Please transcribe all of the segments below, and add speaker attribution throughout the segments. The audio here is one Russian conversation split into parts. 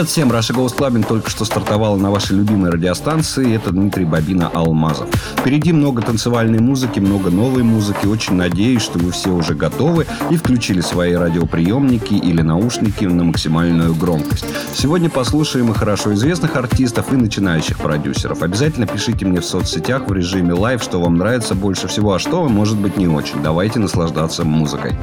Speaker 1: Привет всем! Russia Goes Clubbing только что стартовала на вашей любимой радиостанции. Это Дмитрий Bobina Алмазов. Впереди много танцевальной музыки, много новой музыки. Очень надеюсь, что вы все уже готовы и включили свои радиоприемники или наушники на максимальную громкость. Сегодня послушаем и хорошо известных артистов, и начинающих продюсеров. Обязательно пишите мне в соцсетях в режиме live, что вам нравится больше всего, а что, может быть, не очень. Давайте наслаждаться музыкой.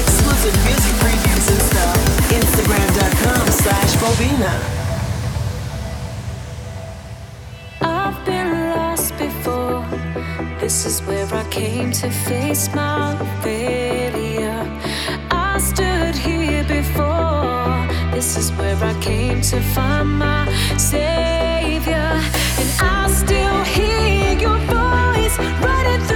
Speaker 2: Exclusive music previews and stuff. Instagram.com.
Speaker 3: I've been lost before. This is where I came to face my failure. I stood here before. This is where I came to find my savior. And I still hear your voice running through.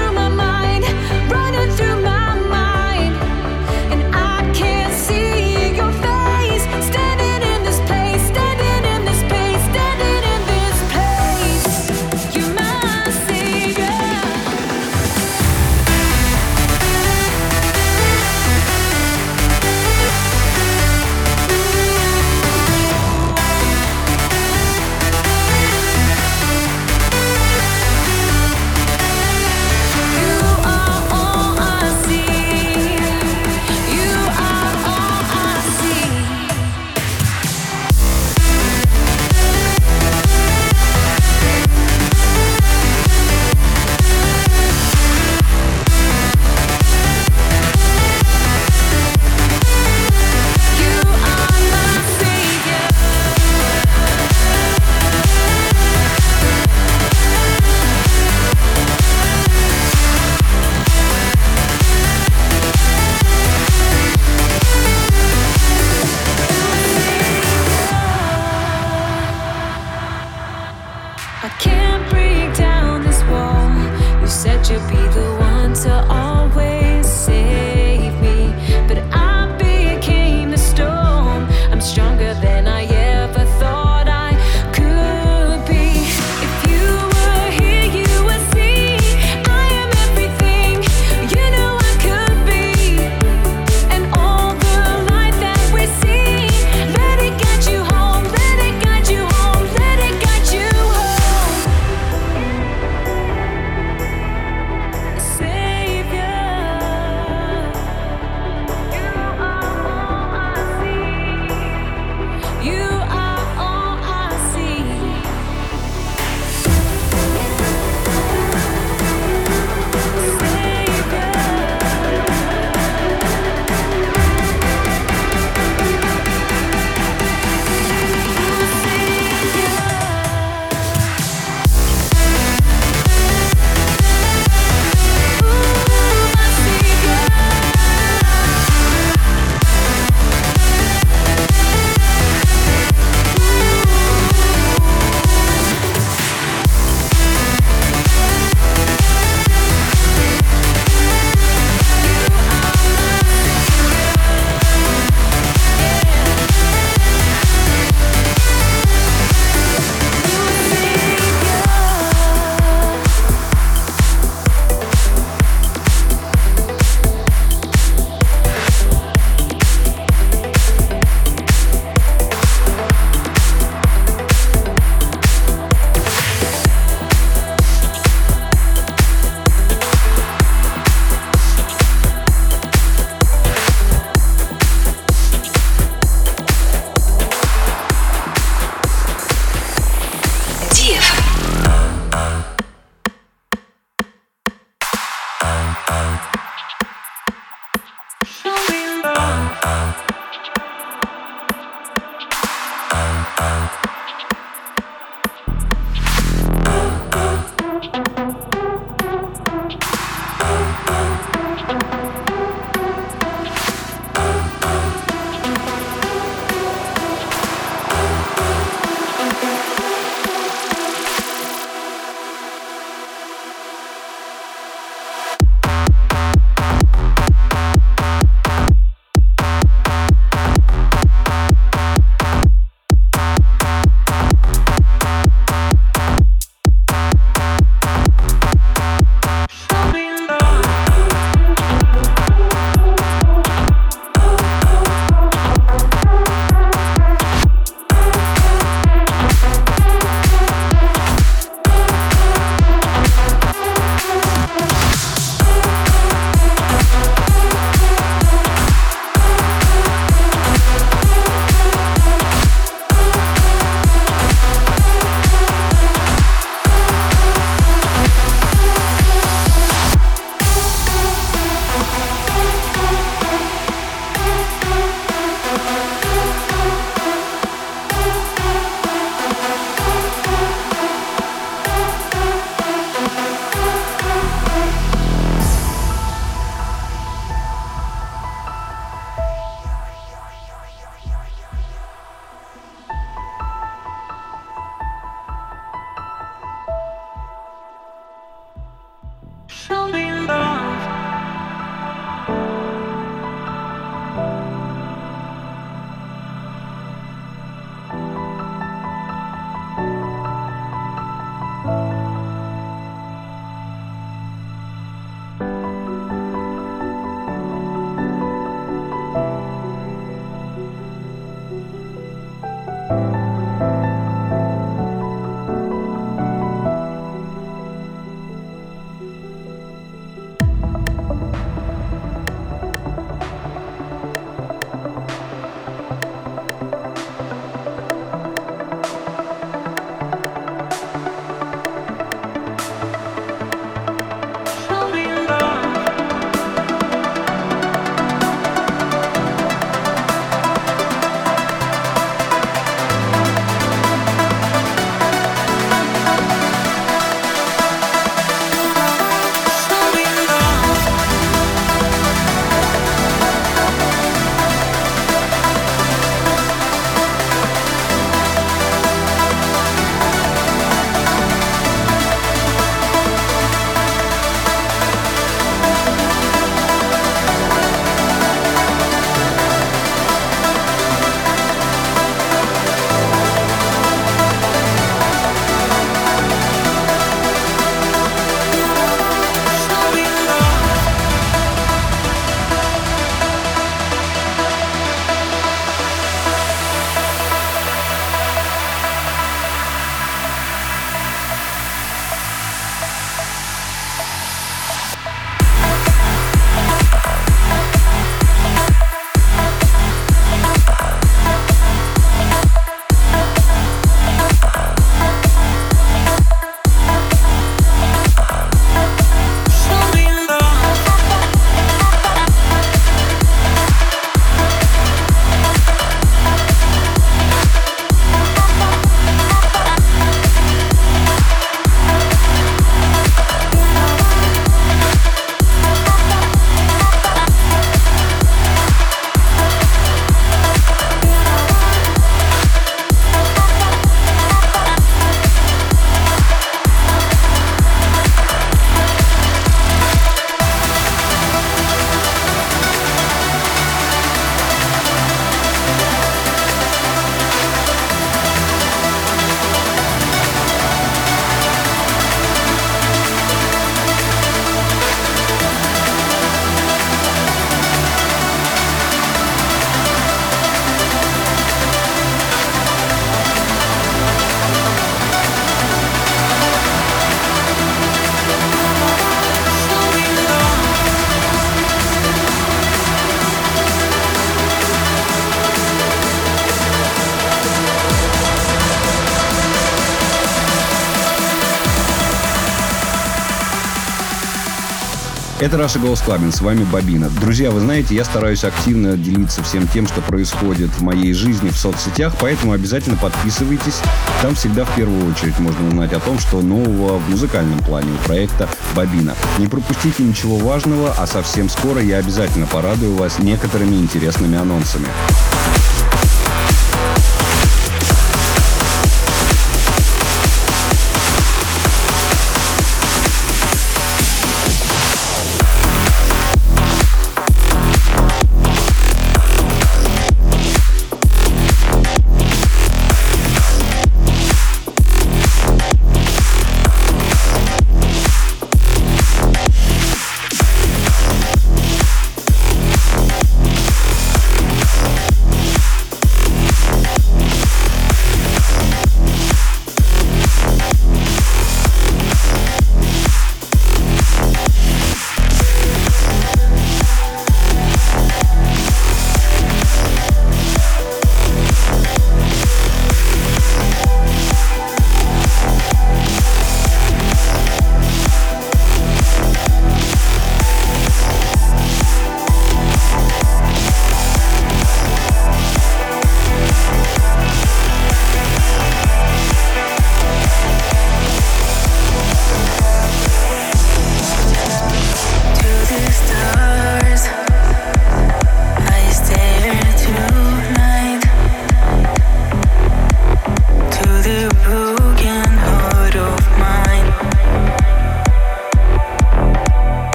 Speaker 1: Это Голос Клабин, с вами Бабина. Друзья, вы знаете, я стараюсь активно делиться всем тем, что происходит в моей жизни в соцсетях, поэтому обязательно подписывайтесь. Там всегда в первую очередь можно узнать о том, что нового в музыкальном плане у проекта Бабина. Не пропустите ничего важного, а совсем скоро я обязательно порадую вас некоторыми интересными анонсами.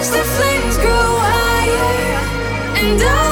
Speaker 3: as the flames grow higher and I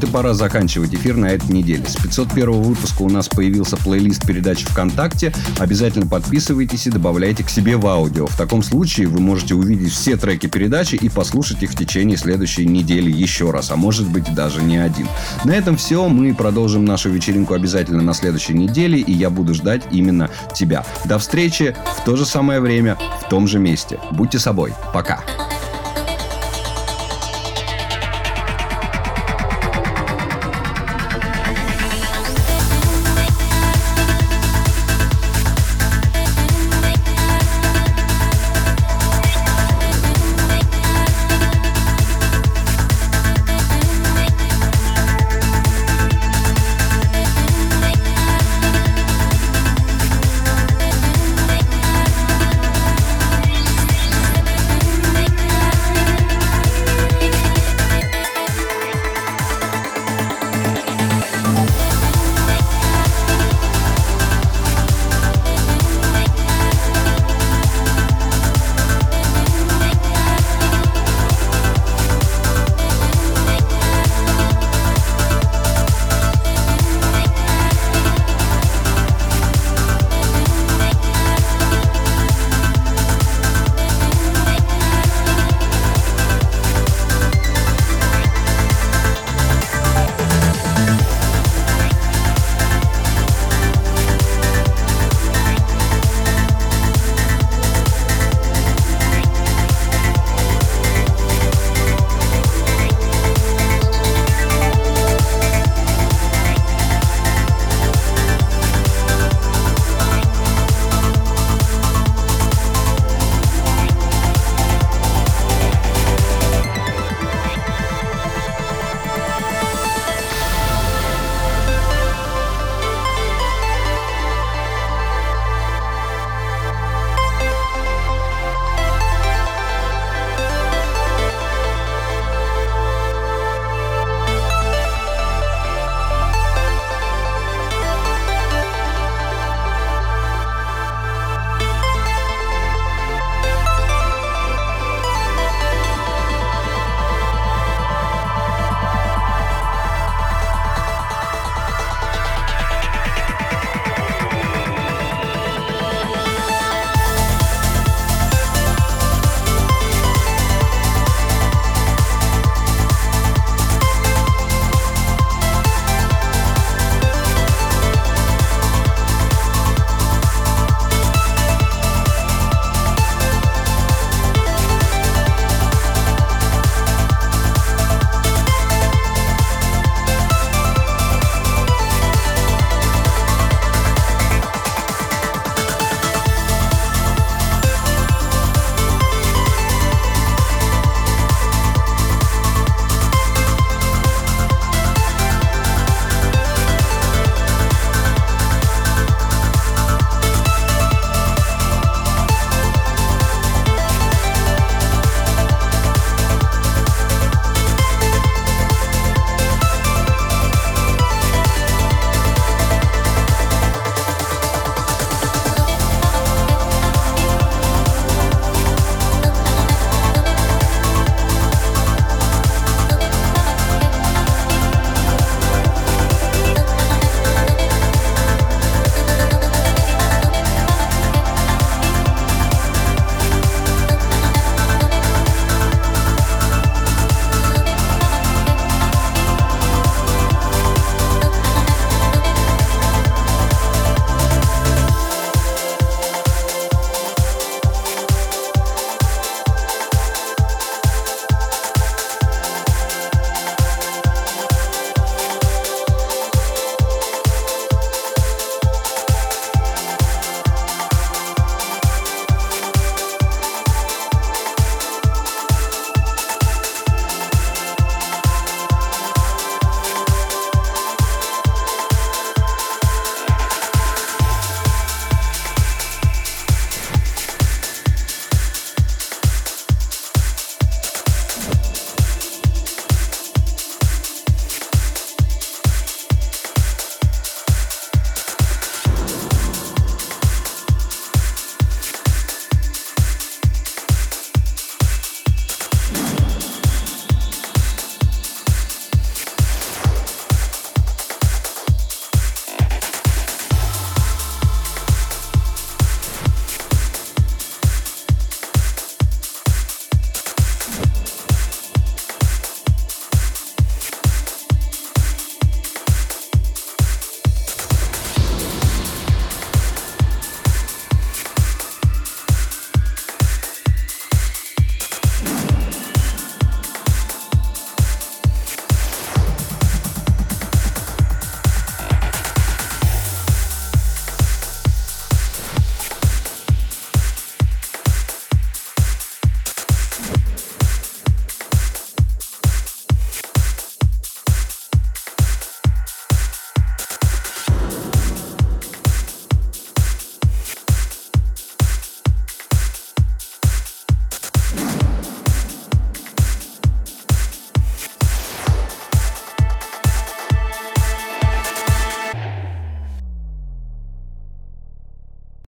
Speaker 1: Вот и пора заканчивать эфир на этой неделе. С 501 выпуска у нас появился плейлист передач ВКонтакте. Обязательно подписывайтесь и добавляйте к себе в аудио. В таком случае вы можете увидеть все треки передачи и послушать их в течение следующей недели еще раз, а может быть даже не один. На этом все. Мы продолжим нашу вечеринку обязательно на следующей неделе, и я буду ждать именно тебя. До встречи в то же самое время, в том же месте. Будьте собой. Пока.